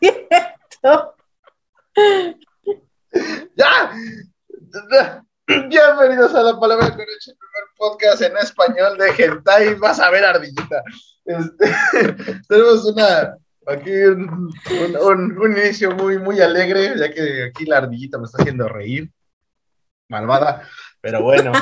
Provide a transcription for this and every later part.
Cierto. ¡Ya! Bienvenidos a la palabra con el primer podcast en español de Gentai. Vas a ver, ardillita. Este, tenemos una aquí un, un- inicio muy, muy alegre, ya que aquí la ardillita me está haciendo reír. Malvada, pero bueno.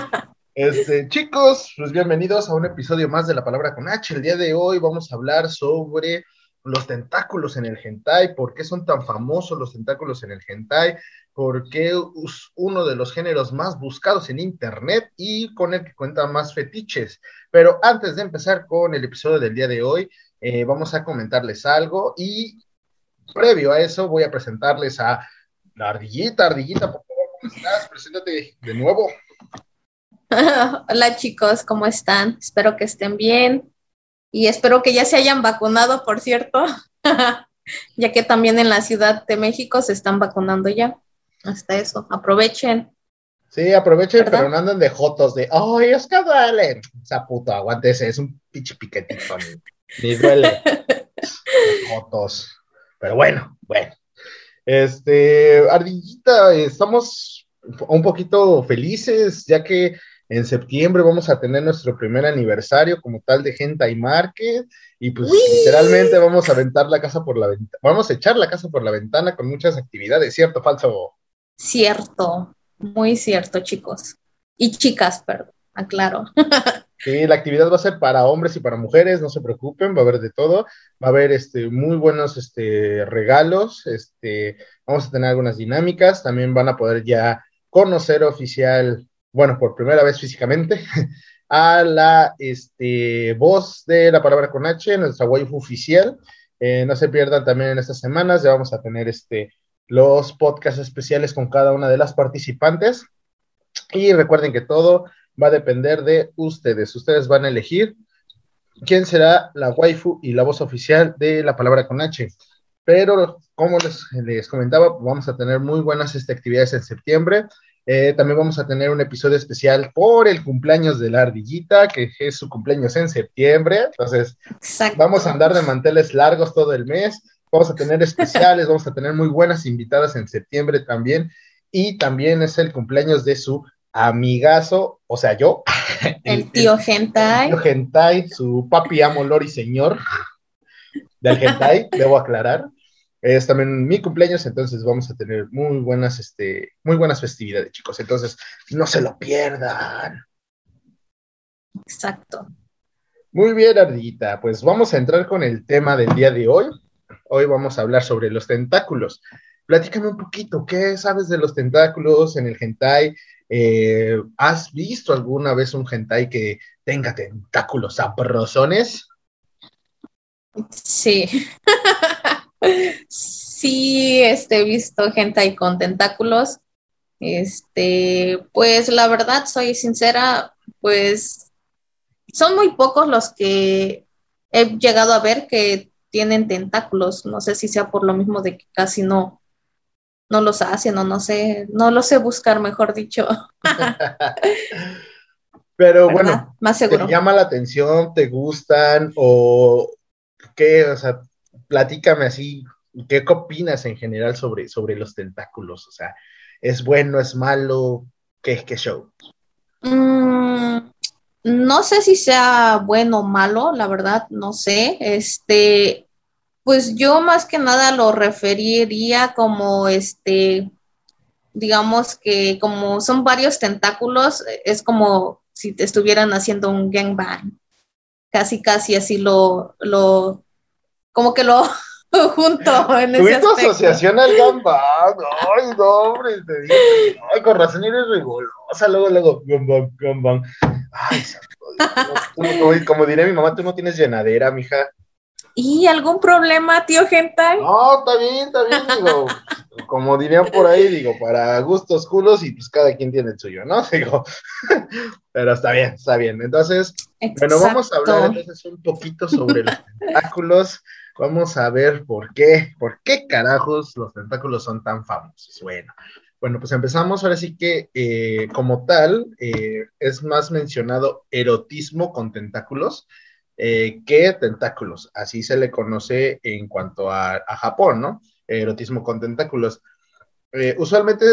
Este, chicos, pues bienvenidos a un episodio más de la palabra con H. El día de hoy vamos a hablar sobre los tentáculos en el hentai, por qué son tan famosos los tentáculos en el hentai, por qué es uno de los géneros más buscados en internet y con el que cuenta más fetiches. Pero antes de empezar con el episodio del día de hoy, eh, vamos a comentarles algo y previo a eso voy a presentarles a la ardillita, ardillita, por favor, ¿cómo estás? Preséntate de nuevo. Hola chicos, ¿cómo están? Espero que estén bien y espero que ya se hayan vacunado, por cierto, ya que también en la Ciudad de México se están vacunando ya. Hasta eso, aprovechen. Sí, aprovechen, ¿Verdad? pero no anden de jotos de, ¡ay, es que duele! Esa puta, aguántese, es un pinche piquetito, ni, ni duele. jotos. Pero bueno, bueno. Este, Ardillita, estamos un poquito felices, ya que en septiembre vamos a tener nuestro primer aniversario como tal de Hentai Market, y pues literalmente vamos a aventar la casa por la ventana, vamos a echar la casa por la ventana con muchas actividades, ¿cierto o falso? Cierto, muy cierto, chicos. Y chicas, perdón, aclaro. Sí, la actividad va a ser para hombres y para mujeres, no se preocupen, va a haber de todo, va a haber este, muy buenos este, regalos, este, vamos a tener algunas dinámicas, también van a poder ya conocer oficial, bueno, por primera vez físicamente, a la este, voz de la palabra con H, nuestra waifu oficial. Eh, no se pierdan también en estas semanas, ya vamos a tener este, los podcasts especiales con cada una de las participantes. Y recuerden que todo va a depender de ustedes. Ustedes van a elegir quién será la waifu y la voz oficial de la palabra con H. Pero, como les, les comentaba, vamos a tener muy buenas este, actividades en septiembre. Eh, también vamos a tener un episodio especial por el cumpleaños de la ardillita, que es su cumpleaños en septiembre. Entonces, Exacto. vamos a andar de manteles largos todo el mes. Vamos a tener especiales, vamos a tener muy buenas invitadas en septiembre también. Y también es el cumpleaños de su amigazo, o sea, yo. El tío Hentai. tío Hentai, su papi amo Lori señor del Hentai, debo aclarar. Es también mi cumpleaños, entonces vamos a tener muy buenas, este, muy buenas festividades, chicos. Entonces, no se lo pierdan. Exacto. Muy bien, Ardillita. Pues vamos a entrar con el tema del día de hoy. Hoy vamos a hablar sobre los tentáculos. Platícame un poquito, ¿qué sabes de los tentáculos en el hentai? Eh, ¿Has visto alguna vez un hentai que tenga tentáculos sabrosones? Sí. sí, este, he visto gente ahí con tentáculos. Este, pues la verdad, soy sincera, pues son muy pocos los que he llegado a ver que tienen tentáculos. No sé si sea por lo mismo de que casi no, no los hacen o no sé, no lo sé buscar, mejor dicho. Pero ¿verdad? bueno, Más ¿te seguro. llama la atención? ¿Te gustan? ¿O qué? O sea, platícame así, ¿qué opinas en general sobre, sobre los tentáculos? O sea, ¿es bueno, es malo? ¿Qué, qué show? Mm, no sé si sea bueno o malo, la verdad, no sé. Este, pues yo más que nada lo referiría como este, digamos que como son varios tentáculos, es como si te estuvieran haciendo un gangbang. Casi, casi así lo, lo, como que lo junto en ese Tuviste aspecto. asociación al gambang. Ay, no, hombre, te digo. Ay, con razón eres rigorosa. Luego, luego, gambang, gambang. Ay, como, como diré mi mamá, tú no tienes llenadera, mija. ¿Y algún problema, tío Gentai? No, está bien, está bien, digo. Como dirían por ahí, digo, para gustos culos y pues cada quien tiene el suyo, ¿no? Digo, pero está bien, está bien. Entonces, bueno, vamos a hablar entonces un poquito sobre los tentáculos. Vamos a ver por qué, por qué carajos los tentáculos son tan famosos. Bueno, bueno, pues empezamos. Ahora sí que, eh, como tal, eh, es más mencionado erotismo con tentáculos. eh, que tentáculos. Así se le conoce en cuanto a, Japón, ¿no? Erotismo con tentáculos. Eh, usualmente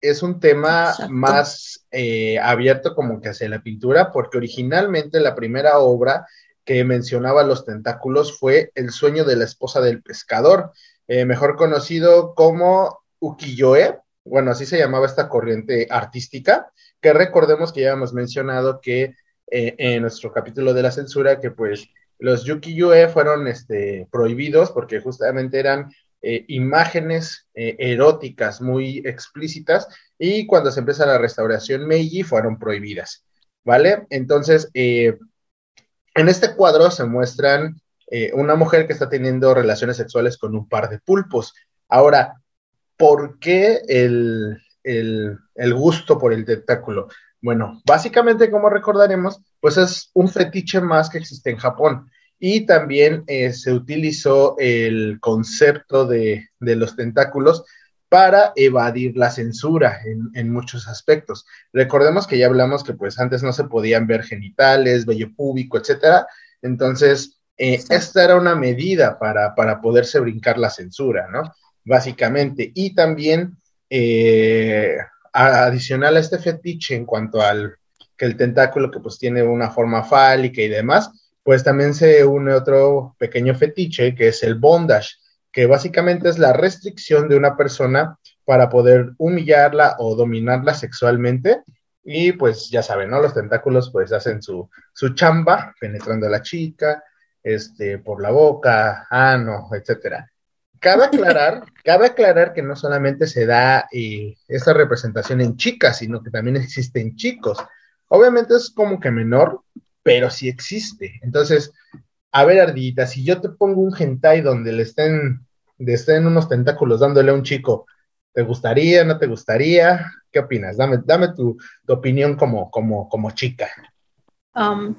es un tema más eh, abierto como que hacia la pintura, porque originalmente la primera obra que mencionaba los tentáculos fue El sueño de la esposa del pescador, mejor conocido como ukiyo-e, bueno, así se llamaba esta corriente artística, que recordemos que ya hemos mencionado que eh, en nuestro capítulo de la censura, que pues los yuki-yue fueron este, prohibidos porque justamente eran eh, imágenes eh, eróticas muy explícitas y cuando se empieza la restauración Meiji fueron prohibidas, ¿vale? Entonces, en este cuadro se muestran una mujer que está teniendo relaciones sexuales con un par de pulpos. Ahora, ¿por qué el, gusto por el tentáculo? Bueno, básicamente, como recordaremos, pues es un fetiche más que existe en Japón. Y también eh, se utilizó el concepto de, los tentáculos para evadir la censura en, muchos aspectos. Recordemos que ya hablamos que pues antes no se podían ver genitales, vello púbico, etcétera. Entonces, eh, esta era una medida para, para poderse brincar la censura, ¿no? básicamente. Y también, eh, adicional a este fetiche en cuanto al que el tentáculo que pues tiene una forma fálica y demás, pues también se une otro pequeño fetiche que es el bondage, que básicamente es la restricción de una persona para poder humillarla o dominarla sexualmente. Y pues ya saben, ¿no? Los tentáculos pues hacen su, su chamba, penetrando a la chica, este, por la boca, ano, etcétera. Cabe aclarar, cabe aclarar que no solamente se da eh, esta representación en chicas, sino que también existe en chicos. Obviamente es como que menor, pero sí existe. Entonces, a ver, Ardillita, si yo te pongo un hentai donde le estén, estén unos tentáculos dándole a un chico, ¿te gustaría, no te gustaría? ¿Qué opinas? Dame, dame tu, tu opinión como, como, como chica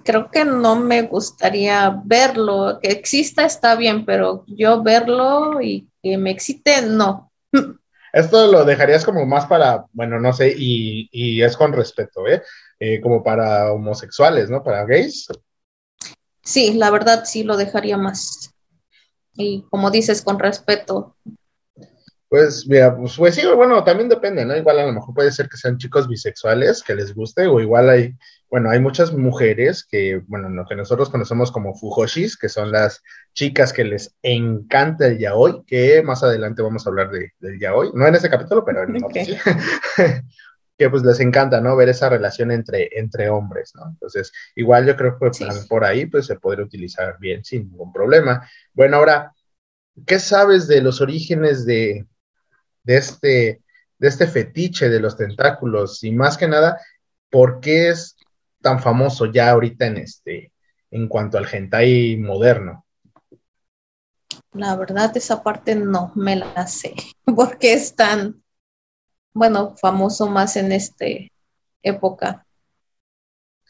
creo que no me gustaría verlo. Que exista está bien, pero yo verlo y que me excite, no. Esto lo dejarías como más para, bueno, no sé, y, y es con respeto, ¿eh? ¿eh? Como para homosexuales, ¿no? Para gays. Sí, la verdad sí lo dejaría más. Y como dices, con respeto. Pues mira, pues, pues, sí, bueno, también depende, ¿no? Igual a lo mejor puede ser que sean chicos bisexuales que les guste, o igual hay, bueno, hay muchas mujeres que, bueno, lo que nosotros conocemos como fujoshis, que son las chicas que les encanta el yaoi, que más adelante vamos a hablar de, del yaoi, no en este capítulo, pero en otro, sí. que pues les encanta, ¿no? Ver esa relación entre, entre hombres, ¿no? Entonces, igual yo creo que por ahí, pues se podría utilizar bien, sin ningún problema. Bueno, ahora, ¿qué sabes de los orígenes de de este, de este fetiche de los tentáculos y más que nada, ¿por qué es tan famoso ya ahorita en este, en cuanto al hentai moderno? La verdad, esa parte no me la sé. ¿Por qué es tan, bueno, famoso más en esta época?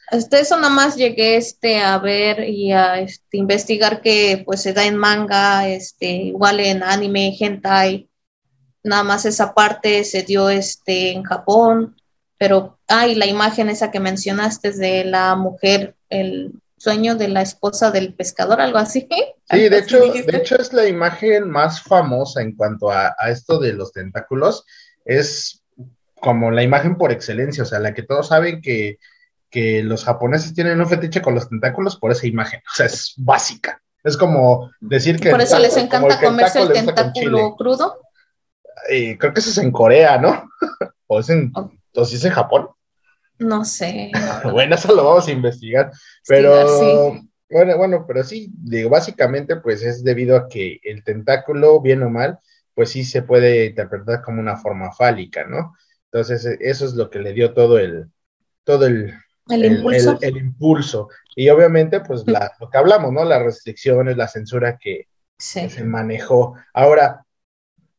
Este, eso nada más llegué este, a ver y a este, investigar que pues se da en manga, este, igual en anime, hentai, nada más esa parte se dio este, en Japón, pero, ay, la imagen esa que mencionaste de la mujer, el sueño de la esposa del pescador, algo así. Sí, de hecho, de hecho es la imagen más famosa en cuanto a, esto de los tentáculos, es como la imagen por excelencia, o sea, la que todos saben que, que los japoneses tienen un fetiche con los tentáculos por esa imagen, o sea, es básica. Es como decir que... Por eso les encanta comerse el tentáculo crudo creo que eso es en Corea, ¿no? o, es en, o si es en Japón. No sé. bueno, eso lo vamos a investigar. Pero, bueno, bueno, pero sí, digo, básicamente, pues es debido a que el tentáculo, bien o mal, pues sí se puede interpretar como una forma fálica, ¿no? Entonces, e, eso es lo que le dio todo el, todo el, el, impulso. El, impulso. Y obviamente, pues lo que hablamos, ¿no? Las restricciones, la censura que, que se manejó. Ahora,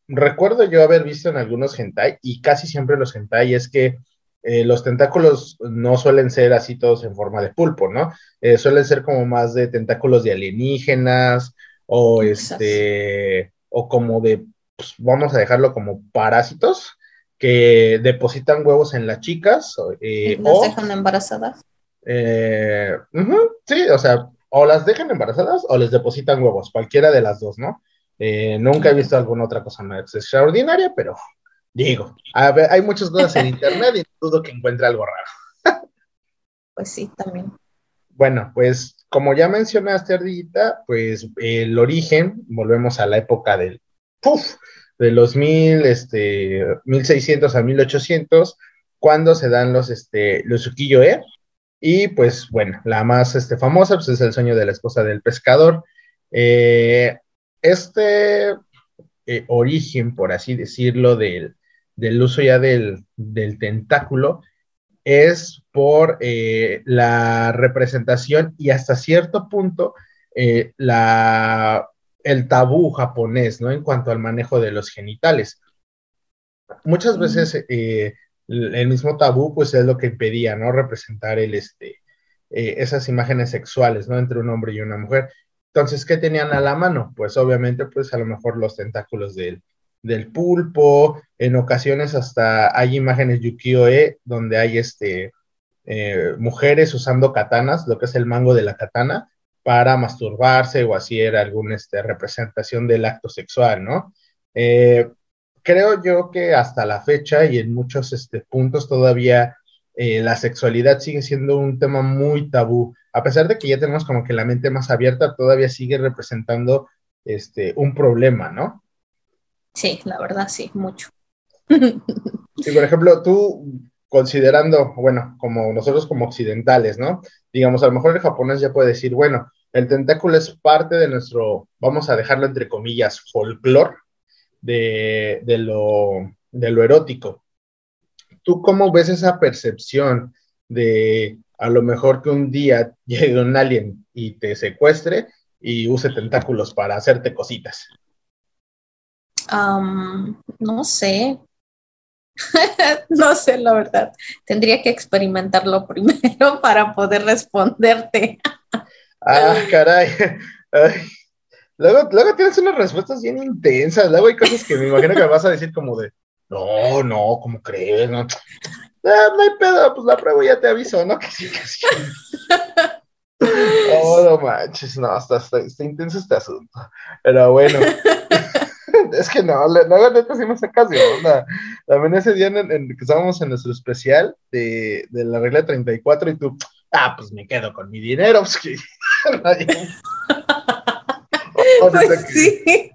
recuerdo yo haber visto en algunos hentai, y casi siempre los hentai es que eh, los tentáculos no suelen ser así todos en forma de pulpo, ¿no? Eh, suelen ser como más de tentáculos de alienígenas o este, o como de, pues, vamos a dejarlo como parásitos que depositan huevos en las chicas. Eh, ¿Y las dejan embarazadas? sí, o sea, o las dejan embarazadas o les depositan huevos, cualquiera de las dos, ¿no? Eh, nunca he visto alguna otra cosa más extraordinaria, pero digo, hay muchas cosas en internet y dudo que encuentre algo raro. pues sí, también. Bueno, pues como ya mencionaste, Ardita, pues el origen, volvemos a la época del, ¡puf! De los mil, este, 1600 a 1800, cuando se dan los, este, los ukiyo-e, y pues bueno, la más este, famosa pues, es el sueño de la esposa del pescador. Eh, este eh, origen, por así decirlo, del, uso ya del, tentáculo es por eh, la representación y hasta cierto punto la, el tabú japonés, ¿no? En cuanto al manejo de los genitales. Muchas veces el mismo tabú, pues es lo que impedía, ¿no? Representar el, este, eh, esas imágenes sexuales, ¿no? Entre un hombre y una mujer. Entonces, ¿qué tenían a la mano? Pues obviamente, pues a lo mejor los tentáculos del, del pulpo, en ocasiones hasta hay imágenes yukiyo-e donde hay este, eh, mujeres usando katanas, lo que es el mango de la katana, para masturbarse o así era alguna este, representación del acto sexual, ¿no? Eh, creo yo que hasta la fecha y en muchos este, puntos todavía eh, la sexualidad sigue siendo un tema muy tabú. A pesar de que ya tenemos como que la mente más abierta, todavía sigue representando este, un problema, ¿no? Sí, la verdad, sí, mucho. Sí, por ejemplo, tú considerando, bueno, como nosotros como occidentales, ¿no? Digamos, a lo mejor el japonés ya puede decir, bueno, el tentáculo es parte de nuestro, vamos a dejarlo entre comillas, folclore, de, lo, de lo erótico. ¿Tú cómo ves esa percepción de a lo mejor que un día llegue un alien y te secuestre y use tentáculos para hacerte cositas? no sé. no sé, la verdad. Tendría que experimentarlo primero para poder responderte. Ah, caray. Luego, luego tienes unas respuestas bien intensas. Luego hay cosas que me imagino que vas a decir como de, no, no, ¿cómo crees? No, ah, no hay pedo, pues la prueba ya te aviso, ¿no? Que sí, que sí. oh, no manches, no, está, está, intenso este asunto. Pero bueno. es que no, luego neta sí me sacas de onda. También ese día en, en, que estábamos en nuestro especial de, de la regla 34 y tú, ah, pues me quedo con mi dinero. Pues que... Pues sí.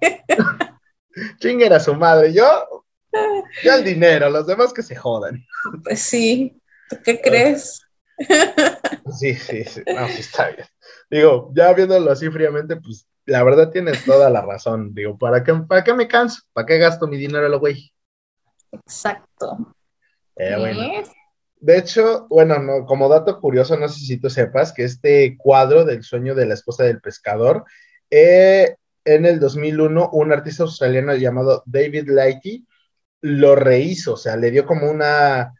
a su madre. Yo, ya el dinero, los demás que se jodan. Pues sí. ¿Tú qué crees? Sí, sí, sí. No, sí está bien. Digo, ya viéndolo así fríamente, pues la verdad tienes toda la razón. Digo, ¿para qué, para qué me canso? ¿Para qué gasto mi dinero a lo güey? Exacto. Eh, de hecho, bueno, no, como dato curioso, no sé si tú sepas que este cuadro del sueño de la esposa del pescador eh, en el 2001, un artista australiano llamado David Lighty lo rehizo, o sea, le dio como una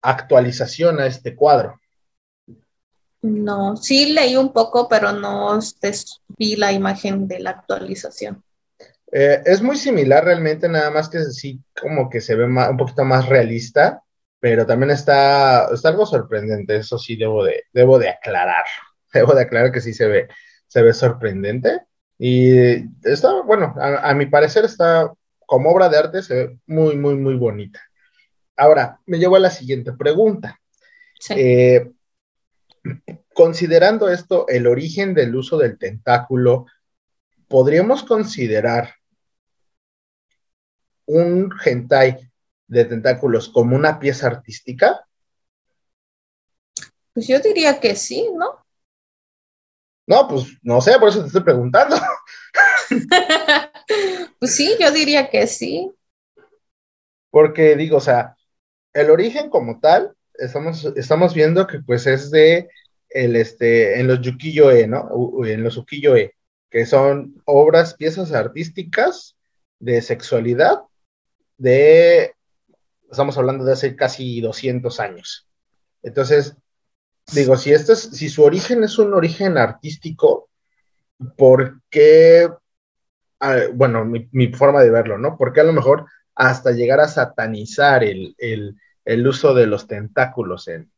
actualización a este cuadro. No, sí leí un poco, pero no vi la imagen de la actualización. Eh, es muy similar realmente, nada más que sí, como que se ve un poquito más realista, pero también está, está algo sorprendente, eso sí debo de, debo de aclarar. Debo de aclarar que sí se ve, se ve sorprendente. Y está, bueno, a, mi parecer está, como obra de arte, se ve muy, muy, muy bonita. Ahora, me llevo a la siguiente pregunta. Eh, considerando esto, el origen del uso del tentáculo, ¿podríamos considerar un hentai de tentáculos como una pieza artística? Pues yo diría que sí, ¿no? No, pues no sé, por eso te estoy preguntando. pues sí, yo diría que sí. Porque digo, o sea, el origen como tal, estamos, estamos viendo que pues es de el este, en los yukiyo-e, ¿no? En los ukiyo-e, que son obras, piezas artísticas de sexualidad de, estamos hablando de hace casi 200 años. Entonces, digo, si, este es, si su origen es un origen artístico, ¿por qué? Bueno, mi, forma de verlo, ¿no? Porque a lo mejor hasta llegar a satanizar el, uso de los tentáculos en,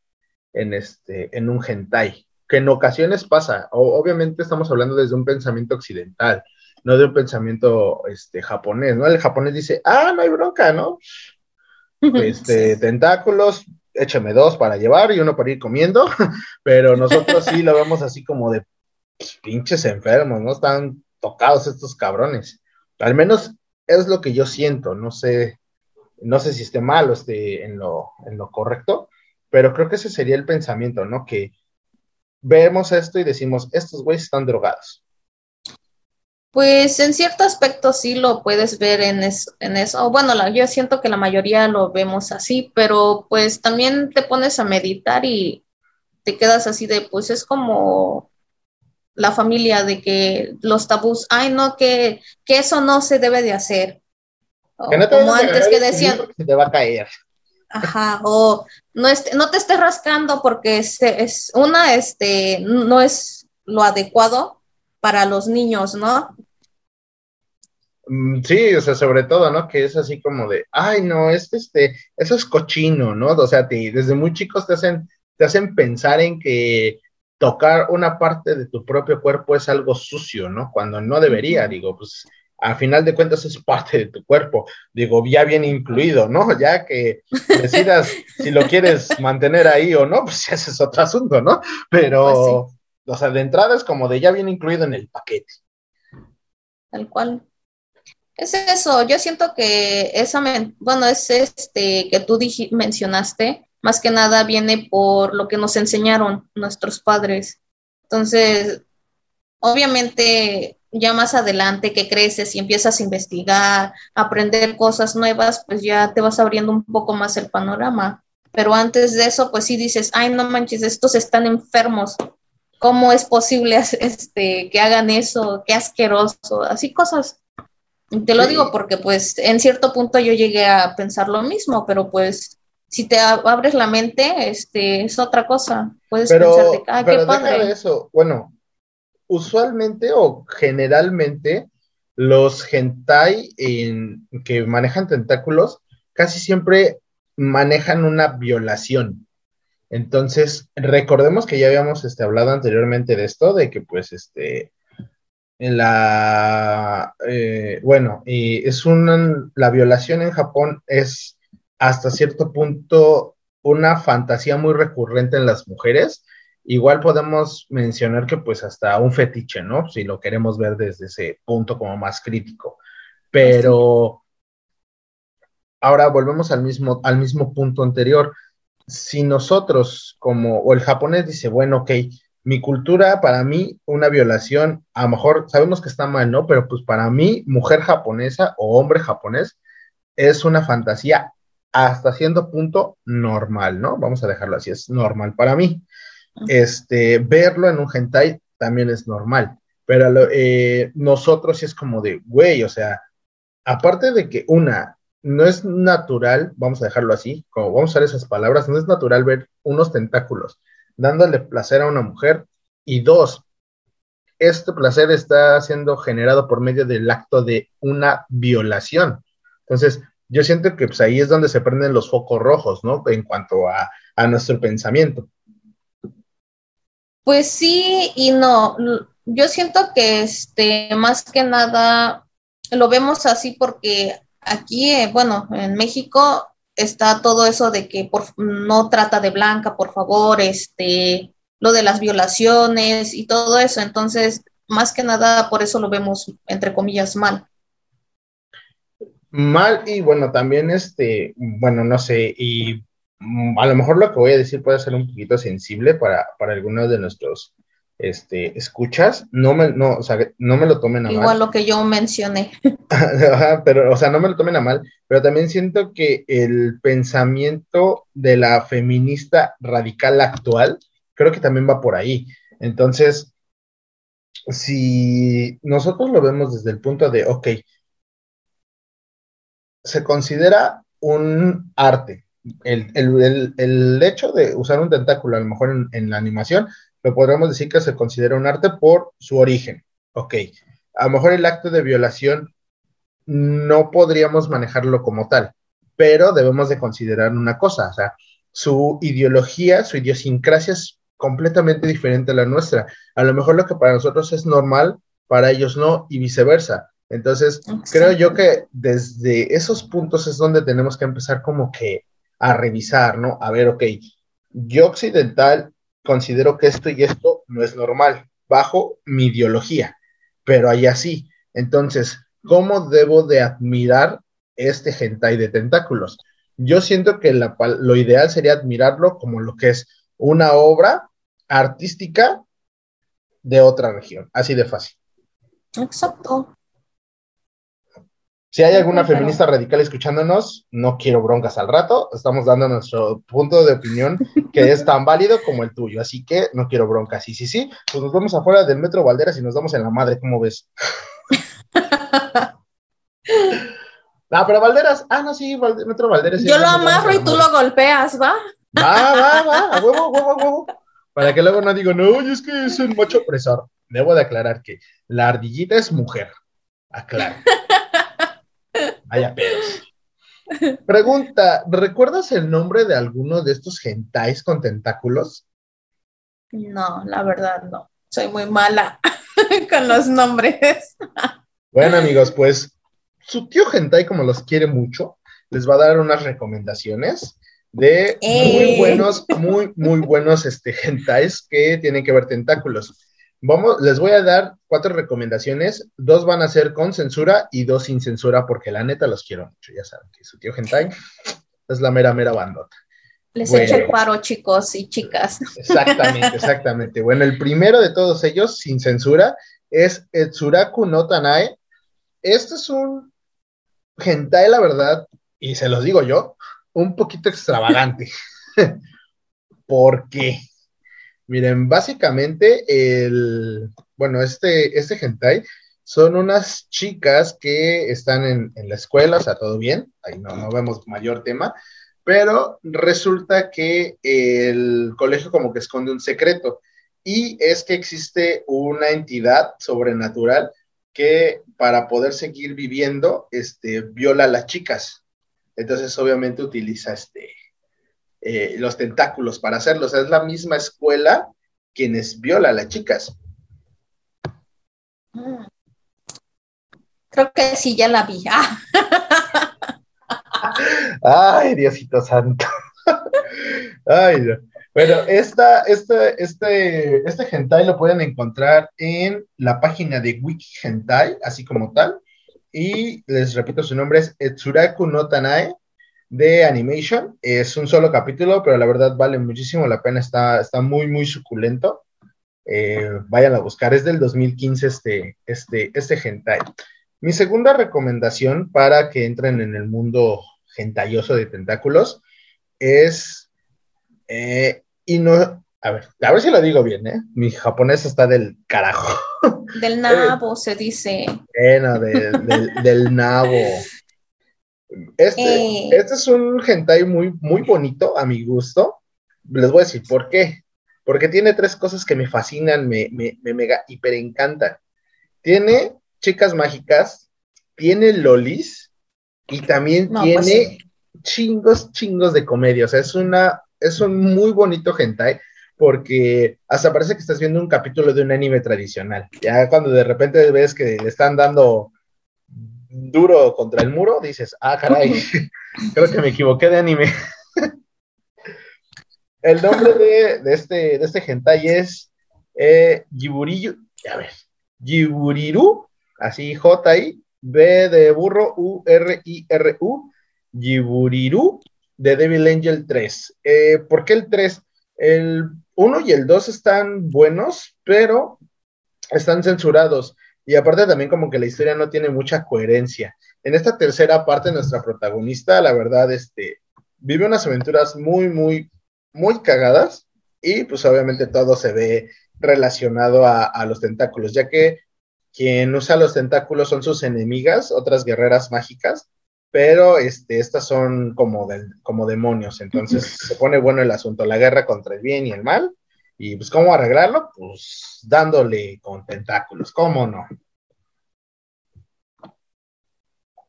en, este, en un hentai. que en ocasiones pasa. obviamente estamos hablando desde un pensamiento occidental, no de un pensamiento este, japonés, ¿no? El japonés dice, ah, no hay bronca, ¿no? Este, tentáculos, échame dos para llevar y uno para ir comiendo, pero nosotros sí lo vemos así como de pues, pinches enfermos, ¿no? Están tocados estos cabrones. Al menos es lo que yo siento, no sé, no sé si esté mal o esté en lo, en lo correcto, pero creo que ese sería el pensamiento, ¿no? Que vemos esto y decimos, estos güeyes están drogados. Pues en cierto aspecto sí lo puedes ver en, en eso. Bueno, yo siento que la mayoría lo vemos así, pero pues también te pones a meditar y te quedas así de, pues es como la familia de que los tabús, ay no, que, que eso no se debe de hacer. como antes que decían... Se te va a caer. Ajá, o no, no te estés rascando porque es, es, una, este, no es lo adecuado para los niños, ¿no? Mm, sí, o sea, sobre todo, ¿no? Que es así como de, ay, no, es este, eso es cochino, ¿no? O sea, te, desde muy chicos te hacen, te hacen pensar en que tocar una parte de tu propio cuerpo es algo sucio, ¿no? Cuando no debería, digo, pues a final de cuentas es parte de tu cuerpo, digo, ya bien incluido, ¿no? Ya que decidas si lo quieres mantener ahí o no, pues ese es otro asunto, ¿no? Pero, pues o sea, de entrada es como de ya bien incluido en el paquete. Tal cual. Es eso, yo siento que esa, bueno, es este que tú mencionaste, más que nada viene por lo que nos enseñaron nuestros padres. Entonces, obviamente ya más adelante que creces y empiezas a investigar, a aprender cosas nuevas, pues ya te vas abriendo un poco más el panorama. Pero antes de eso, pues sí dices, ay, no manches, estos están enfermos. ¿Cómo es posible este, que hagan eso? Qué asqueroso. Así cosas. Te lo digo porque pues en cierto punto yo llegué a pensar lo mismo, pero pues si te abres la mente, este, es otra cosa. Puedes pensar de, ah, qué padre. eso. Bueno, usualmente o generalmente los hentai en, que manejan tentáculos casi siempre manejan una violación. Entonces, recordemos que ya habíamos este, hablado anteriormente de esto, de que pues este, en la, eh, bueno, y es una, la violación en Japón es hasta cierto punto una fantasía muy recurrente en las mujeres, Igual podemos mencionar que pues hasta un fetiche, ¿no? Si lo queremos ver desde ese punto como más crítico. Pero ahora volvemos al mismo, al mismo punto anterior. Si nosotros como, o el japonés dice, bueno, ok, mi cultura, para mí, una violación, a lo mejor sabemos que está mal, ¿no? Pero pues para mí, mujer japonesa o hombre japonés, es una fantasía hasta cierto punto normal, ¿no? Vamos a dejarlo así, es normal para mí este, verlo en un hentai también es normal, pero eh, nosotros sí es como de, güey, o sea, aparte de que una, no es natural, vamos a dejarlo así, como vamos a usar esas palabras, no es natural ver unos tentáculos dándole placer a una mujer y dos, este placer está siendo generado por medio del acto de una violación. Entonces, yo siento que pues, ahí es donde se prenden los focos rojos, ¿no? En cuanto a, a nuestro pensamiento. Pues sí y no. Yo siento que este, más que nada lo vemos así porque aquí, eh, bueno, en México está todo eso de que por, no trata de blanca, por favor, este, lo de las violaciones y todo eso. Entonces, más que nada, por eso lo vemos, entre comillas, mal. Mal y bueno, también este, bueno, no sé, y a lo mejor lo que voy a decir puede ser un poquito sensible para, algunos de nuestros este, escuchas, no me, no, o sea, no me lo tomen a mal. Igual lo que yo mencioné. pero, o sea, no me lo tomen a mal, pero también siento que el pensamiento de la feminista radical actual, creo que también va por ahí. Entonces, si nosotros lo vemos desde el punto de, ok, se considera un arte, el, hecho de usar un tentáculo, a lo mejor en, la animación, lo podríamos decir que se considera un arte por su origen. Ok, a lo mejor el acto de violación no podríamos manejarlo como tal, pero debemos de considerar una cosa, o sea, su ideología, su idiosincrasia es completamente diferente a la nuestra. A lo mejor lo que para nosotros es normal, para ellos no, y viceversa. Entonces, creo yo que desde esos puntos es donde tenemos que empezar como que a revisar, ¿no? A ver, ok, yo occidental considero que esto y esto no es normal, bajo mi ideología, pero allá sí. Entonces, ¿cómo debo de admirar este hentai de tentáculos? Yo siento que lo ideal sería admirarlo como lo que es una obra artística de otra región, así de fácil. Exacto. Si hay alguna feminista radical escuchándonos, no quiero broncas al rato. Estamos dando nuestro punto de opinión que es tan válido como el tuyo. Así que no quiero broncas. Sí, sí, sí. Pues nos vamos afuera del Metro Valderas y nos damos en la madre, ¿cómo ves? ah, pero Valderas. Ah, no, sí, Metro Valderas. Yo lo amarro y tú lo golpeas, ¿va? Va, va, va. A huevo, huevo, huevo. Para que luego no digo, no, es que es un macho opresor. Debo de aclarar que la ardillita es mujer. Aclaro. Vaya pedos. Pregunta, ¿recuerdas el nombre de alguno de estos gentais con tentáculos? No, la verdad no. Soy muy mala con los nombres. bueno, amigos, pues su tío gentai, como los quiere mucho, les va a dar unas recomendaciones de muy eh. buenos, muy, muy buenos este, gentais que tienen que ver tentáculos. Vamos, les voy a dar cuatro recomendaciones. Dos van a ser con censura y dos sin censura, porque la neta los quiero mucho. Ya saben que su tío Gentai es la mera, mera bandota. Les echo el paro, chicos y chicas. Exactamente, exactamente. Bueno, el primero de todos ellos, sin censura, es Etsuraku no Tanae. Este es un hentai, la verdad, y se los digo yo, un poquito extravagante. ¿Por qué? Miren, básicamente el, bueno, este, este hentai son unas chicas que están en, la escuela, o sea, todo bien, ahí no, no vemos mayor tema, pero resulta que el colegio como que esconde un secreto y es que existe una entidad sobrenatural que para poder seguir viviendo, este, viola a las chicas. Entonces, obviamente utiliza este, eh, los tentáculos para hacerlo. O sea, es la misma escuela quienes viola a las chicas. Creo que sí, ya la vi. Ay, Diosito Santo. Ay, Bueno, esta, este, este, este hentai lo pueden encontrar en la página de Wiki Hentai, así como tal. Y les repito, su nombre es Etsuraku no Tanae de Animation. Es un solo capítulo, pero la verdad vale muchísimo la pena. Está, está muy, muy suculento. Eh, vayan a buscar. Es del 2015 este, este, este hentai. Mi segunda recomendación para que entren en el mundo hentayoso de tentáculos es. Eh, y no. A ver, a ver si lo digo bien, ¿eh? Mi japonés está del carajo. Del nabo, se dice. Bueno, del, del nabo. Este, eh. este es un hentai muy, muy bonito a mi gusto. Les voy a decir por qué. Porque tiene tres cosas que me fascinan, me, me, me mega hiper encantan. Tiene chicas mágicas, tiene lolis y también pues tiene chingos, chingos de comedia. O sea, es una, es un muy bonito hentai porque hasta parece que estás viendo un capítulo de un anime tradicional. Ya cuando de repente ves que le están dando duro contra el muro, dices, ah, caray, creo que me equivoqué de anime. el nombre de, este, de este hentai es eh, a ver, Jiburiru, así J-I, B de burro, U-R-I-R-U, Jiburiru, de Devil Angel 3. Eh, ¿Por qué el 3? El 1 y el 2 están buenos, pero están censurados. Y aparte también como que la historia no tiene mucha coherencia. En esta tercera parte, nuestra protagonista, la verdad, este, vive unas aventuras muy, muy, muy cagadas y pues obviamente todo se ve relacionado a, los tentáculos, ya que quien usa los tentáculos son sus enemigas, otras guerreras mágicas, pero este, estas son como, como demonios, entonces se pone bueno el asunto, la guerra contra el bien y el mal, y pues, ¿cómo arreglarlo? Pues dándole con tentáculos, ¿cómo no?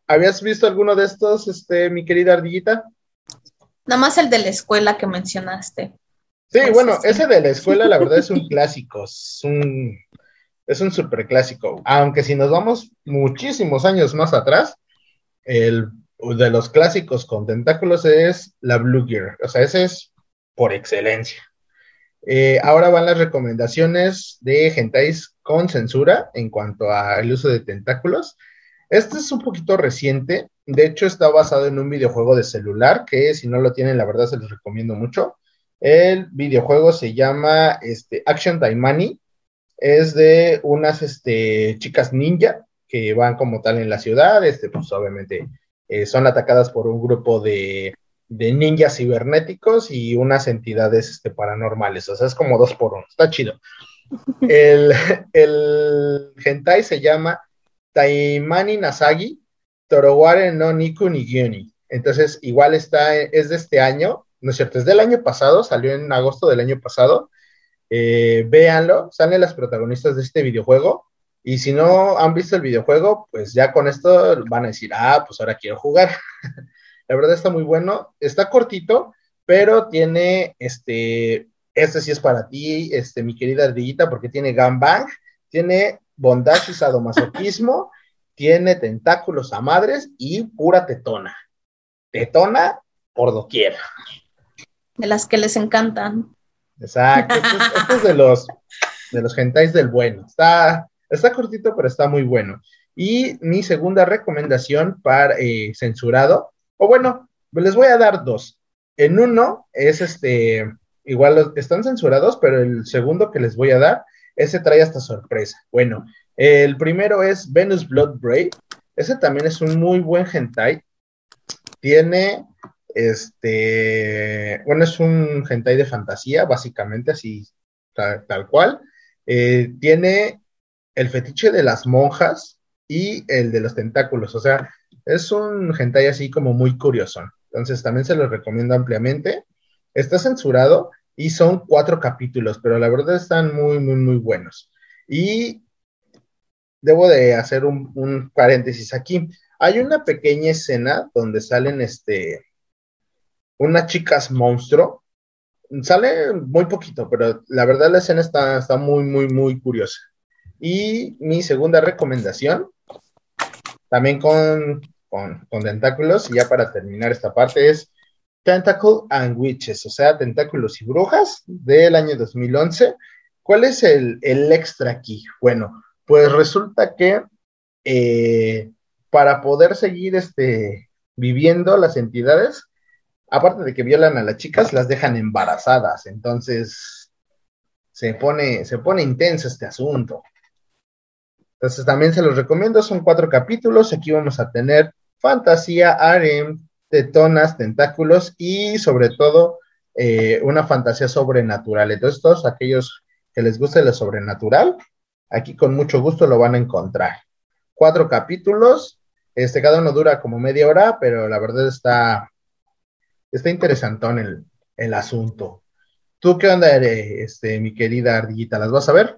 ¿Habías visto alguno de estos, este, mi querida ardillita? Nada más el de la escuela que mencionaste. Sí, bueno, ese de la escuela, la verdad es un clásico, es un, es un super clásico. Aunque si nos vamos muchísimos años más atrás, el de los clásicos con tentáculos es la Blue Gear. O sea, ese es por excelencia. Eh, ahora van las recomendaciones de gentais con censura en cuanto al uso de tentáculos. Este es un poquito reciente, de hecho está basado en un videojuego de celular que si no lo tienen, la verdad se los recomiendo mucho. El videojuego se llama este, Action Money. Es de unas este, chicas ninja que van como tal en la ciudad, este, pues obviamente eh, son atacadas por un grupo de de ninjas cibernéticos y unas entidades este, paranormales. O sea, es como dos por uno. Está chido. El, el hentai se llama Taimani Nasagi Toroware no Niku Nigioni. Entonces, igual está, es de este año, no es cierto, es del año pasado, salió en agosto del año pasado. Eh, véanlo, salen las protagonistas de este videojuego. Y si no han visto el videojuego, pues ya con esto van a decir, ah, pues ahora quiero jugar. La verdad está muy bueno. Está cortito, pero tiene este. Este sí es para ti, este, mi querida ardillita, porque tiene gangbang, tiene bondage y sadomasoquismo, tiene tentáculos a madres y pura tetona. Tetona por doquier. De las que les encantan. Exacto. Esto es, de los de los gentais del bueno. Está, está cortito, pero está muy bueno. Y mi segunda recomendación para eh, censurado o bueno, les voy a dar dos. En uno es este, igual están censurados, pero el segundo que les voy a dar, ese trae hasta sorpresa. Bueno, el primero es Venus Blood Brave. Ese también es un muy buen hentai. Tiene, este, bueno, es un hentai de fantasía, básicamente, así, tal, cual. Eh, tiene el fetiche de las monjas y el de los tentáculos. O sea, es un hentai así como muy curioso. Entonces también se lo recomiendo ampliamente. Está censurado y son cuatro capítulos, pero la verdad están muy, muy, muy buenos. Y debo de hacer un, paréntesis aquí. Hay una pequeña escena donde salen este unas chicas monstruo. Sale muy poquito, pero la verdad la escena está, está muy, muy, muy curiosa. Y mi segunda recomendación, también con con, tentáculos. Y ya para terminar esta parte es Tentacle and Witches, o sea, Tentáculos y Brujas del año 2011. ¿Cuál es el, extra aquí? Bueno, pues resulta que eh, para poder seguir este, viviendo las entidades, aparte de que violan a las chicas, las dejan embarazadas. Entonces, se pone, se pone intenso este asunto. Entonces, también se los recomiendo, son cuatro capítulos. Aquí vamos a tener fantasía, harem, tetonas, tentáculos y sobre todo eh, una fantasía sobrenatural. Entonces, todos aquellos que les guste lo sobrenatural, aquí con mucho gusto lo van a encontrar. Cuatro capítulos, este, cada uno dura como media hora, pero la verdad está, está interesantón el, el asunto. ¿Tú qué onda, este, mi querida ardillita? ¿Las vas a ver?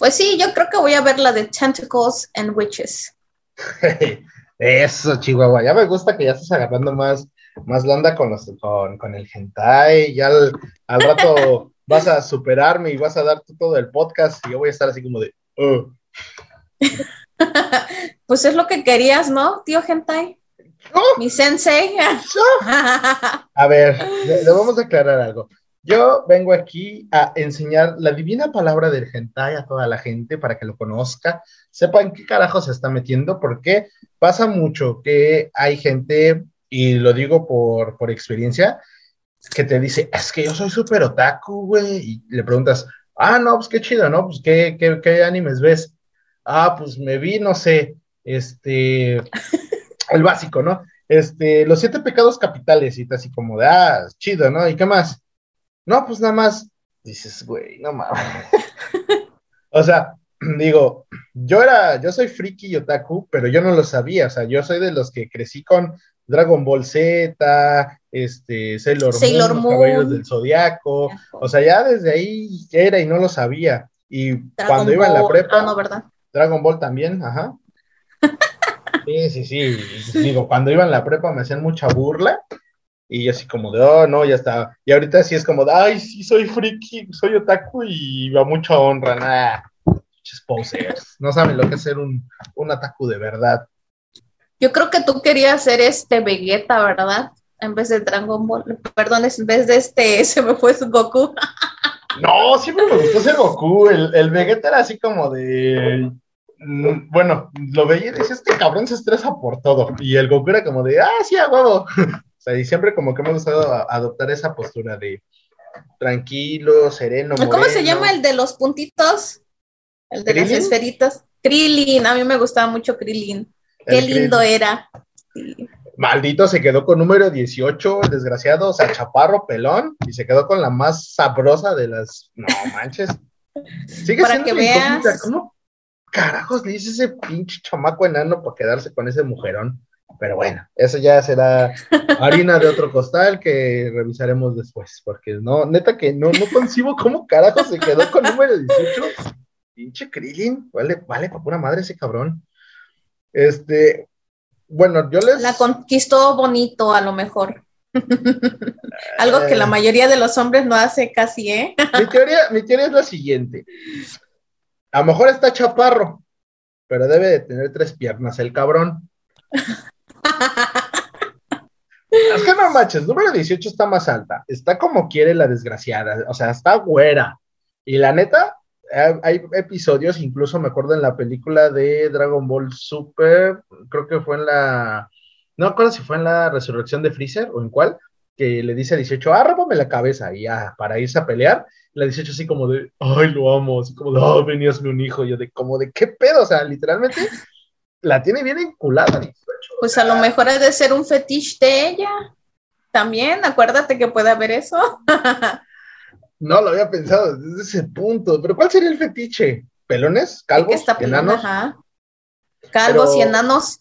Pues sí, yo creo que voy a ver la de Tentacles and Witches. Eso, Chihuahua. Ya me gusta que ya estás agarrando más, más la con, los, con, el hentai. Ya al, rato vas a superarme y vas a dar todo el podcast y yo voy a estar así como de. Oh". pues es lo que querías, ¿no, tío hentai? Mi sensei. a ver, le, vamos a aclarar algo. Yo vengo aquí a enseñar la divina palabra del hentai a toda la gente para que lo conozca, sepan qué carajo se está metiendo, porque pasa mucho que hay gente, y lo digo por, por experiencia, que te dice, es que yo soy súper otaku, güey, y le preguntas, ah, no, pues qué chido, ¿no? Pues qué, qué, qué animes ves. Ah, pues me vi, no sé, este, el básico, ¿no? Este, los siete pecados capitales, y así como de, ah, chido, ¿no? ¿Y qué más? No, pues nada más dices, güey, no mames. o sea, digo, yo era, yo soy friki y otaku, pero yo no lo sabía, o sea, yo soy de los que crecí con Dragon Ball Z, este, Sailor, Moon, Caballeros del Zodiaco, o sea, ya desde ahí era y no lo sabía. Y cuando iba en la prepa, ah, no, ¿verdad? Dragon Ball también, ajá. Sí, sí, sí. Digo, cuando iba en la prepa me hacían mucha burla Y así como de, oh, no, ya está. Y ahorita sí es como de, ay, sí, soy friki, soy otaku y va mucha honra. Nah, posers. No saben lo que es ser un, un otaku de verdad. Yo creo que tú querías ser este Vegeta, ¿verdad? En vez de Dragon Ball. Perdón, en vez de este, se me fue su Goku. no, siempre me gustó ser Goku. El, el Vegeta era así como de mm, bueno, lo veía y decía, este cabrón se estresa por todo. Y el Goku era como de, ah, sí, a huevo. O sea, y siempre como que me ha gustado adoptar esa postura de tranquilo, sereno. ¿Cómo se llama el de los puntitos? El de las esferitas. Krillin, a mí me gustaba mucho Krillin. Qué lindo era. Maldito, se quedó con número 18, el desgraciado, o sea, chaparro, pelón, y se quedó con la más sabrosa de las. No manches. Sigue Para que veas. ¿Cómo carajos le dice ese pinche chamaco enano para quedarse con ese mujerón? Pero bueno, eso ya será harina de otro costal que revisaremos después, porque no, neta que no, no concibo cómo carajo se quedó con número 18. Pinche Krillin, vale, vale, para pura madre ese cabrón. Este, bueno, yo les... La conquistó bonito, a lo mejor. Algo que la eh. mayoría de los hombres no hace casi, ¿eh? mi, teoría, mi teoría es la siguiente. A lo mejor está chaparro, pero debe de tener tres piernas el cabrón. Es que no manches, número 18 está más alta. Está como quiere la desgraciada. O sea, está güera. Y la neta, hay episodios, incluso me acuerdo en la película de Dragon Ball Super, creo que fue en la. No me acuerdo si fue en la resurrección de Freezer o en cuál, que le dice a 18, ah, la cabeza, y ya, para irse a pelear. La 18 así como de, ay, lo amo, así como de, oh, venías un hijo, yo de, como de, ¿qué pedo? O sea, literalmente la tiene bien enculada. Pues a lo mejor ha de ser un fetiche de ella. También, acuérdate que puede haber eso. no lo había pensado desde ese punto. Pero ¿cuál sería el fetiche? ¿Pelones? ¿Calvos? ¿Enanos? Calvos y enanos.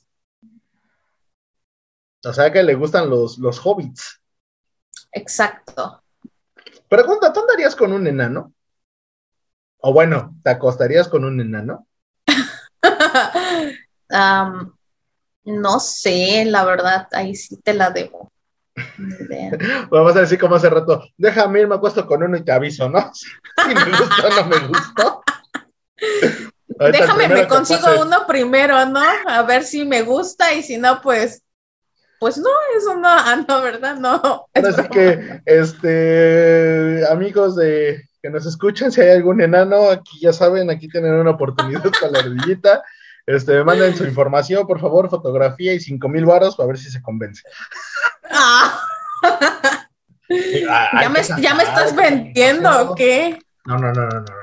O sea que le gustan los, los hobbits. Exacto. Pregunta, ¿tú andarías con un enano? O bueno, ¿te acostarías con un enano? no sé, la verdad, ahí sí te la debo. Vamos a decir como hace rato, déjame ir, me acuesto con uno y te aviso, ¿no? Si me gustó o no me gustó. Déjame, me consigo uno primero, ¿no? A ver si me gusta y si no, pues, pues no, eso no, ah, no, ¿verdad? No. Así que, este, amigos de que nos escuchan, si hay algún enano, aquí ya saben, aquí tienen una oportunidad con la ardillita. Este, manden su información, por favor, fotografía y cinco mil varos para ver si se convence. Ah. ¿Ya, me, estás vendiendo o qué? No, no, no, no, no, no.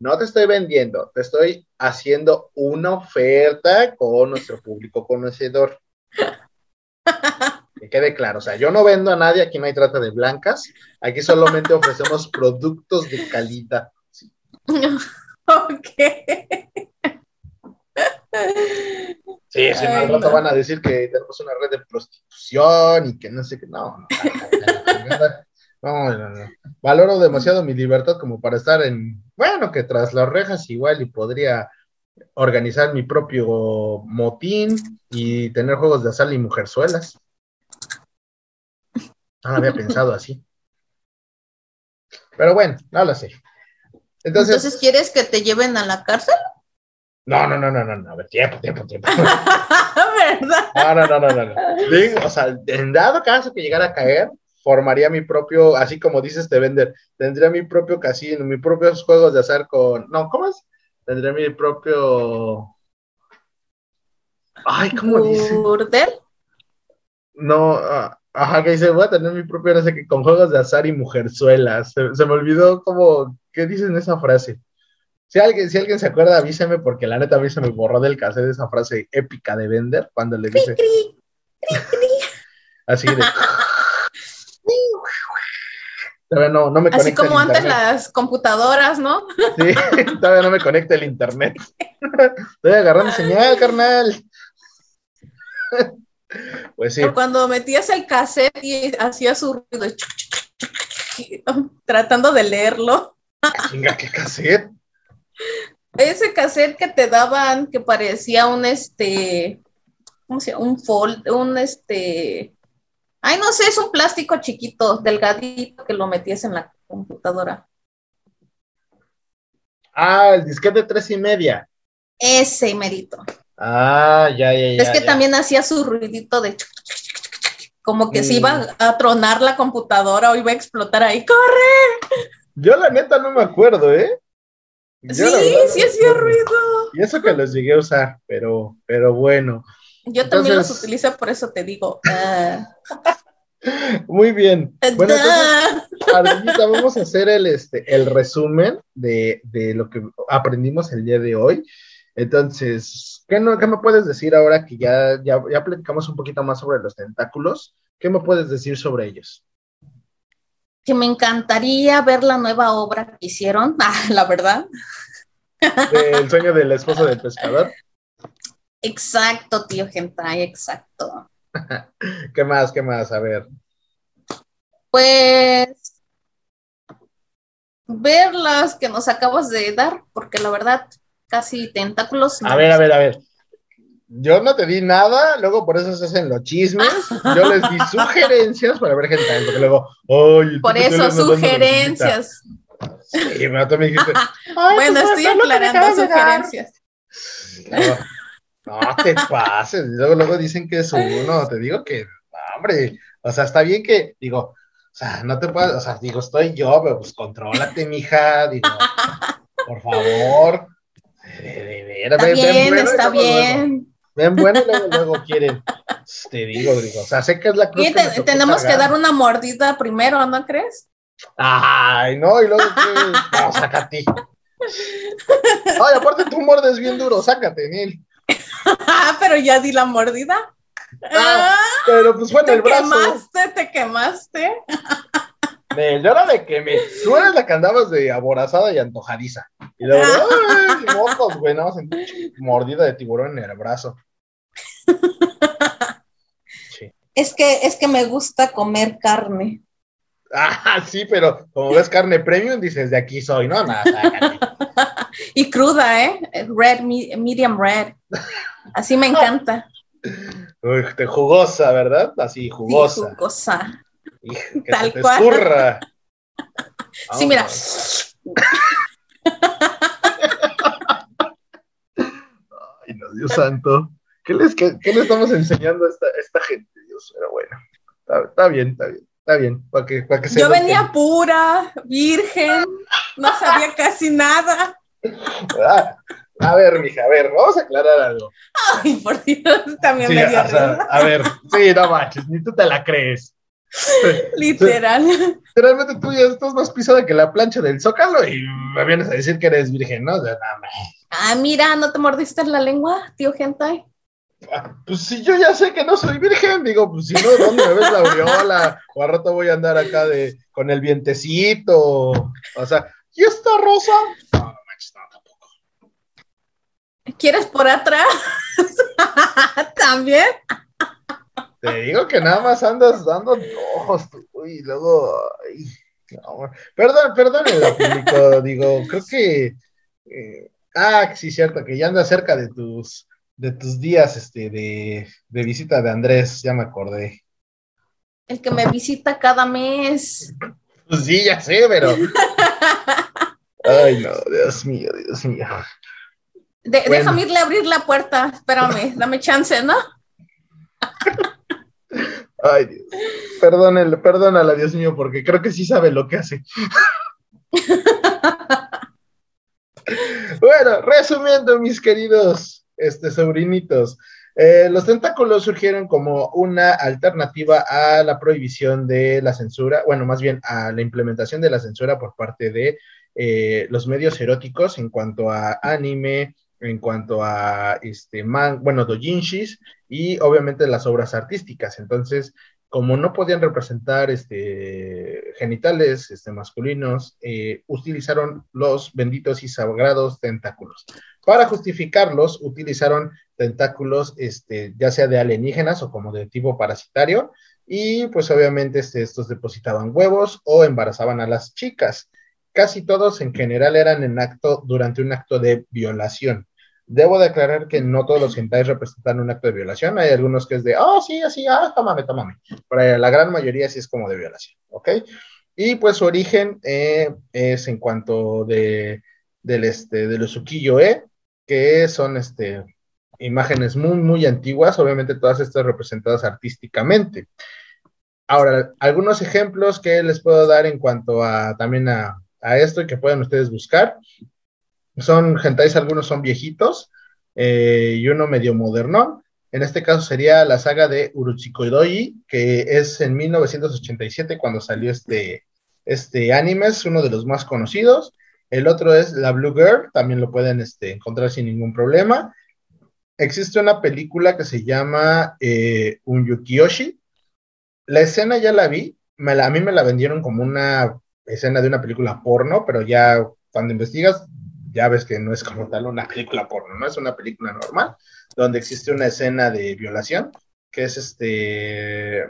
No te estoy vendiendo, te estoy haciendo una oferta con nuestro público conocedor. Que quede claro, o sea, yo no vendo a nadie, aquí no hay trata de blancas, aquí solamente ofrecemos productos de calidad. Ok. Sí, si no, al rato van a decir que tenemos una red de prostitución y que no sé qué. No, no, no, no, Valoro demasiado mi libertad como para estar en. Bueno, que tras las rejas igual y podría organizar mi propio motín y tener juegos de azar y mujerzuelas. No lo había pensado así. Pero bueno, no lo sé. Entonces, Entonces, ¿quieres que te lleven a la cárcel? No, no, no, no, no, no, a ver, tiempo, tiempo, tiempo. ¿Verdad? No, no, no, no, no. o sea, en dado caso que llegara a caer, formaría mi propio, así como dices te vender, tendría mi propio casino, mis propios juegos de azar con, no, ¿cómo es? Tendría mi propio, ay, ¿cómo dice? ¿Burdel? No, ah, ajá, que dice, voy a tener mi propio, no sé qué, con juegos de azar y mujerzuelas. Se, se me olvidó como, ¿qué dice en esa frase? Si alguien, si alguien se acuerda, avíseme, porque la neta a mí se me borró del cassette esa frase épica de Bender cuando le dice. Así de. Todavía no, no me Así como antes las computadoras, ¿no? Sí, todavía no me conecta el internet. Estoy agarrando señal, carnal. Pues sí. Cuando metías el cassette y hacía su ruido, tratando de leerlo. Chinga, ¿qué cassette? Ese cassette que te daban que parecía un este, ¿cómo se llama? Un fold, un este, Ay, no sé, es un plástico chiquito, delgadito, que lo metías en la computadora. Ah, el disquete de tres y media. Ese merito. Ah, ya, ya, ya. Es que ya. también hacía su ruidito de como que se Mm. iba a tronar la computadora o iba a explotar ahí. ¡Corre! Yo la neta no me acuerdo, ¿eh? Yo, sí, sí hacía ruido. Y eso que los llegué a usar, pero, pero bueno. Yo también los Entonces- utilizo, por eso te digo. ah, Muy bien. Bueno, entonces, ah. Ardillita, vamos a hacer el, este, el resumen de, de lo que aprendimos el día de hoy. Entonces, ¿qué, no, qué me puedes decir ahora que ya, ya, ya platicamos un poquito más sobre los tentáculos? ¿Qué me puedes decir sobre ellos? Que me encantaría ver la nueva obra que hicieron, ah, la verdad. Del sueño del esposo del pescador. Exacto, tío Gentai, exacto. ¿Qué más? ¿Qué más? A ver. Pues ver las que nos acabas de dar, porque la verdad, casi tentáculos. A ver, a ver, a ver. Yo no te di nada, luego por eso se hacen los chismes. Yo les di sugerencias para ver gente, porque luego, ¡ay! Por eso, sugerencias. Sí, pero tú me dijiste, "Ay, Bueno, estoy me aclarando de dar". sugerencias. No, no te pases. Luego, luego dicen que es uno. Te digo que, hombre, o sea, está bien que, digo, o sea, no te puedes, o sea, digo, estoy yo, pero pues contrólate, mija, digo, por favor. De, de veras, Está bien, está bien. Ven bueno y luego, luego quieren. Te digo, digo, o sea, sé que es la cruz. Y que te- tenemos que dar una mordida primero, ¿no crees? Ay, no, y luego que. No, sácate. Ay, aparte tú muerdes bien duro, sácate, Neil. Pero ya di la mordida. Ah, Ah, Pero pues fue en te el brazo. quemaste, te quemaste. Nel, yo era de que me. Tú eres la que andabas de aborazada y antojadiza. Y luego, ¡ay! Mocos, güey, no, sentí mordida de tiburón en el brazo. Sí. Es que, es que me gusta comer carne. Ah, sí, pero como ves carne premium, dices, de aquí soy, ¿no? Nada. Y cruda, ¿eh? Red, me- medium red. Así me encanta. Uy, te jugosa, ¿verdad? Así, Sí, jugosa. que Tal te cual. escurra. Sí, mira. Ay, no, Dios santo. ¿Qué les, qué, qué le estamos enseñando a esta, a esta gente? Dios, pero bueno. Está, está bien, está bien, está bien. Para que, para que se Yo venía pura, virgen, no sabía casi nada. Ah, a ver, mija, a ver, vamos a aclarar algo. Ay, por Dios, también Sí, me dio o sea, a ver, sí, no manches, ni tú te la crees. Literal. Literalmente tú ya estás más pisada que la plancha del zócalo y me vienes a decir que eres virgen, ¿no? O sea, nada más. Ah, mira, ¿no te mordiste la lengua, tío Gentai? Pues si yo ya sé que no soy virgen, digo, pues si no, ¿dónde me ves la aureola? O al rato voy a andar acá de con el vientecito. O sea, ¿y esta rosa? No, no tampoco. ¿Quieres por atrás? También. Te digo que nada más andas dando ojos tú, y luego. ay, no, perdón, perdón, el público, digo, creo que. eh, ah, sí, cierto, que ya anda cerca de tus de tus días este, de, de visita de Andrés, ya me acordé. El que me visita cada mes. Pues sí, ya sé, pero. Ay, no, Dios mío, Dios mío. De- Bueno. Déjame irle a abrir la puerta. Espérame, dame chance, ¿no? Ay, Dios. Perdónenle, perdónala, Dios mío, porque creo que sí sabe lo que hace. bueno, resumiendo, mis queridos este, sobrinitos, eh, los tentáculos surgieron como una alternativa a la prohibición de la censura, bueno, más bien a la implementación de la censura por parte de eh, los medios eróticos en cuanto a anime, en cuanto a este man, bueno, dojinshis y obviamente las obras artísticas. Entonces, como no podían representar este, genitales este, masculinos, eh, utilizaron los benditos y sagrados tentáculos. Para justificarlos, utilizaron tentáculos, este, ya sea de alienígenas o como de tipo parasitario, y pues obviamente este, estos depositaban huevos o embarazaban a las chicas. Casi todos en general eran en acto, durante un acto de violación. Debo declarar que no todos los hentai representan un acto de violación. Hay algunos que es de, oh, sí, así, ah, tómame, tómame. Pero la gran mayoría sí es como de violación, ¿ok? Y pues su origen eh, es en cuanto de, del, este, de los ukiyo-e, que son este, imágenes muy, muy antiguas, obviamente todas estas representadas artísticamente. Ahora, algunos ejemplos que les puedo dar en cuanto a también a, esto y que pueden ustedes buscar. Son gentais, algunos son viejitos eh, y uno medio moderno. En este caso sería la saga de Uruchikoidoi, que es en 1987 cuando salió este, este anime, es uno de los más conocidos. El otro es La Blue Girl, también lo pueden este, encontrar sin ningún problema. Existe una película que se llama eh, Un Yukiyoshi, la escena ya la vi, a mí me la vendieron como una escena de una película porno, pero ya cuando investigas ya ves que no es como tal una película porno, no es una película normal, donde existe una escena de violación, que es este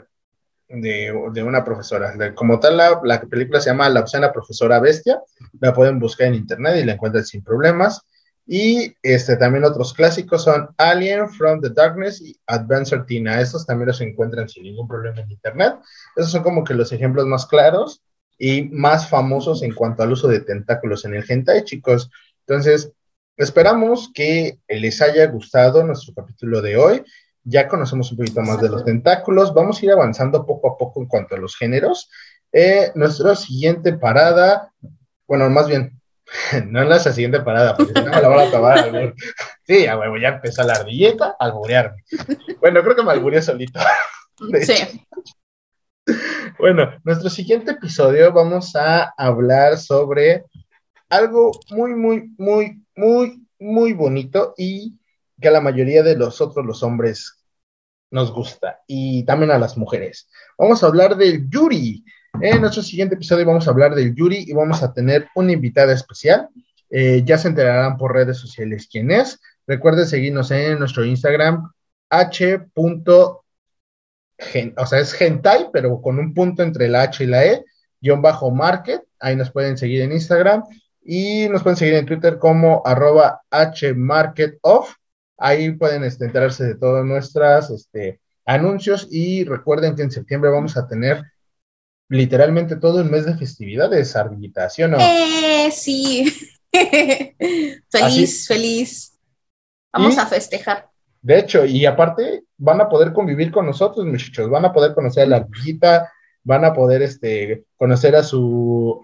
de, una profesora. como tal, la, la, película se llama La obscena profesora bestia, la pueden buscar en internet y la encuentran sin problemas. Y este, también otros clásicos son Alien, From the Darkness y Adventure Tina. Estos también los encuentran sin ningún problema en Internet. Esos son como que los ejemplos más claros y más famosos en cuanto al uso de tentáculos en el hentai, chicos. Entonces, esperamos que les haya gustado nuestro capítulo de hoy. Ya conocemos un poquito más de los tentáculos. Vamos a ir avanzando poco a poco en cuanto a los géneros. Eh, nuestra siguiente parada, bueno, más bien, no en la siguiente parada, porque no me la van a tomar. Sí, a huevo, ya empezó la ardilleta a alburearme. Bueno, creo que me albureé solito. Sí. Bueno, nuestro siguiente episodio vamos a hablar sobre algo muy, muy, muy, muy, muy bonito y que a la mayoría de nosotros los hombres nos gusta y también a las mujeres. Vamos a hablar del Yuri. En nuestro siguiente episodio vamos a hablar del Yuri y vamos a tener una invitada especial. Eh, ya se enterarán por redes sociales quién es. Recuerden seguirnos en nuestro Instagram, h. o sea, es hentai, pero con un punto entre la H y la E, guion bajo market. Ahí nos pueden seguir en Instagram y nos pueden seguir en Twitter como arroba hmarketoff. Ahí pueden este, enterarse de todos nuestros este, anuncios y recuerden que en septiembre vamos a tener literalmente todo el mes de festividades, Ardillita, ¿sí o no? Eh, sí. feliz, feliz. Vamos a festejar. De hecho, y aparte van a poder convivir con nosotros, muchachos, van a poder conocer a la ardillita, van a poder este, conocer a su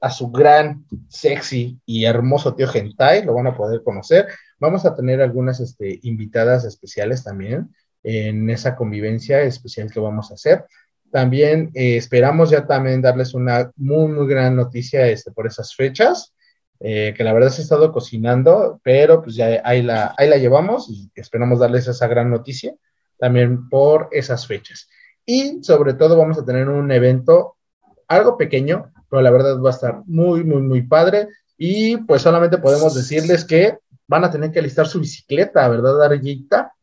a su gran, sexy y hermoso tío Gentai, lo van a poder conocer. Vamos a tener algunas este, invitadas especiales también en esa convivencia especial que vamos a hacer. También eh, esperamos ya también darles una muy, muy gran noticia este, por esas fechas, eh, que la verdad se ha estado cocinando, pero pues ya ahí la, ahí la llevamos y esperamos darles esa gran noticia también por esas fechas. Y sobre todo vamos a tener un evento algo pequeño, pero la verdad va a estar muy, muy, muy padre. Y pues solamente podemos decirles que van a tener que alistar su bicicleta, ¿verdad, Arjita?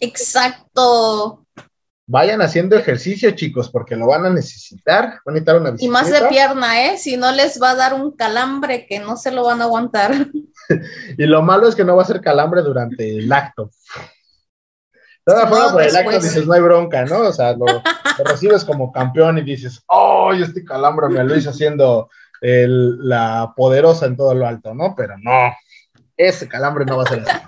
Exacto. Vayan haciendo ejercicio, chicos, porque lo van a necesitar. Van a necesitar una bicicleta. Y más de pierna, ¿eh? Si no les va a dar un calambre que no se lo van a aguantar. y lo malo es que no va a ser calambre durante el acto. Toda forma, por el acto dices, no hay bronca, ¿no? O sea, lo, recibes como campeón y dices, oh, este calambre me lo hice haciendo la poderosa en todo lo alto, ¿no? Pero no, ese calambre no va a ser así.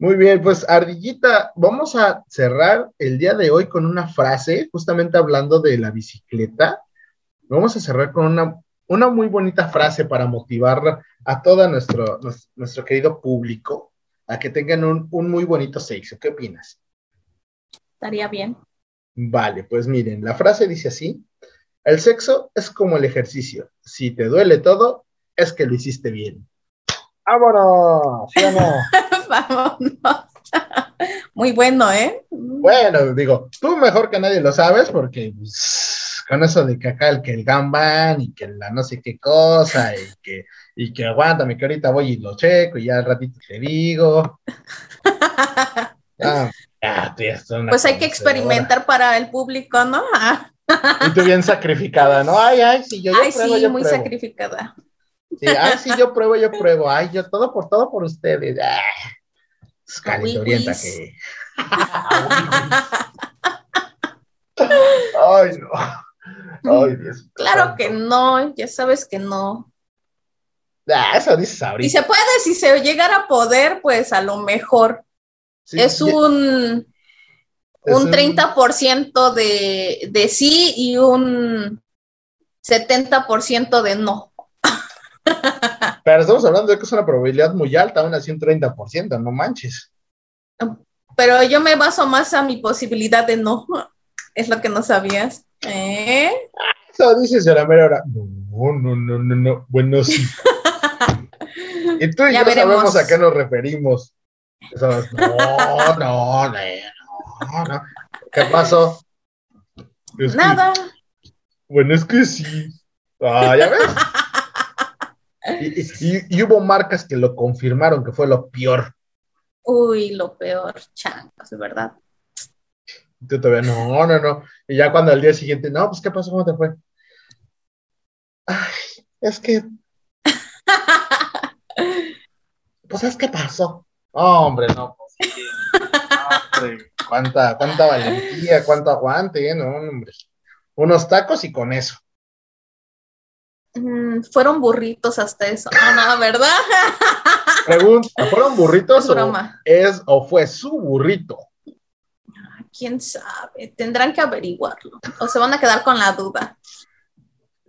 Muy bien, pues Ardillita, vamos a cerrar el día de hoy con una frase, justamente hablando de la bicicleta. Vamos a cerrar con una, una muy bonita frase para motivar a todo nuestro, nuestro, querido público a que tengan un, un muy bonito sexo. ¿Qué opinas? Estaría bien. Vale, pues miren, la frase dice así, el sexo es como el ejercicio, si te duele todo, es que lo hiciste bien. ¡Vámonos! ¿Sí o no? Vámonos. Muy bueno, ¿eh? Bueno, digo, tú mejor que nadie lo sabes porque pues, con eso de que acá el que el gamban y que la no sé qué cosa y que, y que aguántame que ahorita voy y lo checo y ya al ratito te digo. Ah, pues hay que experimentar para el público, ¿no? y tú bien sacrificada, ¿no? Ay, ay, sí, yo, Ay, sí, muy sacrificada. Sí, ay, sí, yo pruebo, yo pruebo. Ay, yo todo por todo por ustedes. Ah, calenturienta que. Ay, no. Ay, Dios. Claro que no, ya sabes que no. Ah, eso dices ahorita. Y se puede, si se llegara a poder, pues a lo mejor. Sí, es ya- un, es un un- 30% de, de sí y un 70% de no. Pero estamos hablando de que es una probabilidad muy alta, aún así un 30%, no manches. Pero yo me baso más a mi posibilidad de no. Es lo que no sabías. ¿Eh? Eso dices a la mera hora. No, no, no, no, no. Bueno, sí. Y tú y Ya yo veremos. sabemos a qué nos referimos. No, no, no, no, no. ¿Qué pasó? Es que- Nada. bueno, es que sí. Ah, ¿ya ves? Y, y- y hubo marcas que lo confirmaron que fue lo peor. Uy, lo peor, chancos, de verdad. Tú todavía, no, no, no. Y ya cuando al día siguiente, no, pues, ¿qué pasó? ¿Cómo te fue? Ay, es que, pues, es que pasó. hombre, no, pues. Hombre, cuánta, cuánta valentía, cuánto aguante, ¿eh? No, hombre. Unos tacos y con eso. Mm, fueron burritos hasta eso. Ah, no, ¿verdad? Pregunta, ¿fueron burritos Es o broma. es o fue su burrito? ¿Quién sabe? Tendrán que averiguarlo. O se van a quedar con la duda.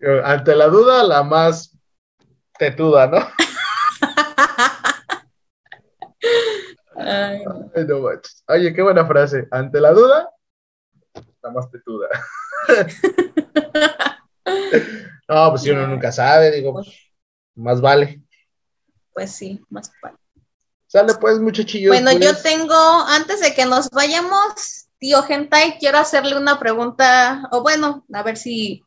Eh, Ante la duda, la más tetuda, ¿no? Ay, Ay, no. Oye, qué buena frase. Ante la duda, la más tetuda. no, pues si uno nunca sabe, digo, pues, más vale. pues sí, más padre. Sale pues, muchachillos. Bueno, pues. yo tengo, antes de que nos vayamos, tío Gentai, quiero hacerle una pregunta, o bueno, a ver si,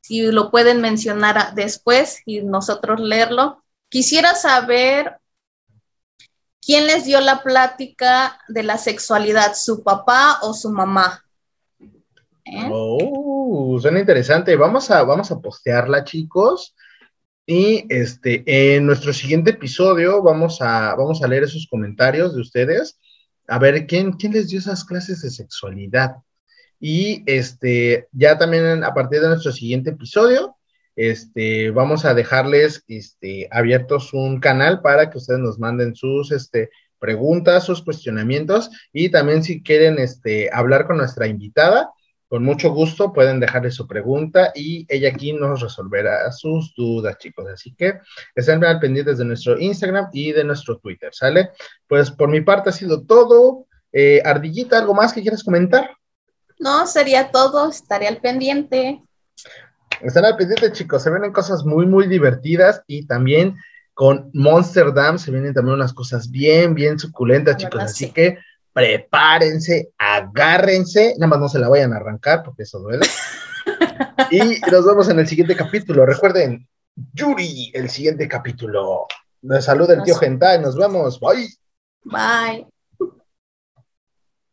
si lo pueden mencionar después y nosotros leerlo. Quisiera saber quién les dio la plática de la sexualidad, su papá o su mamá. ¿Eh? Oh, suena interesante. Vamos a, vamos a postearla, chicos. Y este, en nuestro siguiente episodio vamos a, vamos a leer esos comentarios de ustedes. A ver quién, quién les dio esas clases de sexualidad. Y este, ya también a partir de nuestro siguiente episodio, este, vamos a dejarles este, abiertos un canal para que ustedes nos manden sus este, preguntas, sus cuestionamientos y también si quieren este, hablar con nuestra invitada, con mucho gusto pueden dejarle su pregunta y ella aquí nos resolverá sus dudas, chicos. Así que estén al pendientes de nuestro Instagram y de nuestro Twitter, ¿sale? Pues por mi parte ha sido todo. Eh, Ardillita, ¿algo más que quieras comentar? No, sería todo, estaré al pendiente. Están al pendiente, chicos. Se vienen cosas muy, muy divertidas y también con Monster Dam se vienen también unas cosas bien, bien suculentas, chicos. Así sí. que prepárense, agárrense, nada más no se la vayan a arrancar porque eso duele. y nos vemos en el siguiente capítulo. Recuerden, Yuri, el siguiente capítulo. Nos saluda el tío Gentai. Nos vemos. Bye. Bye.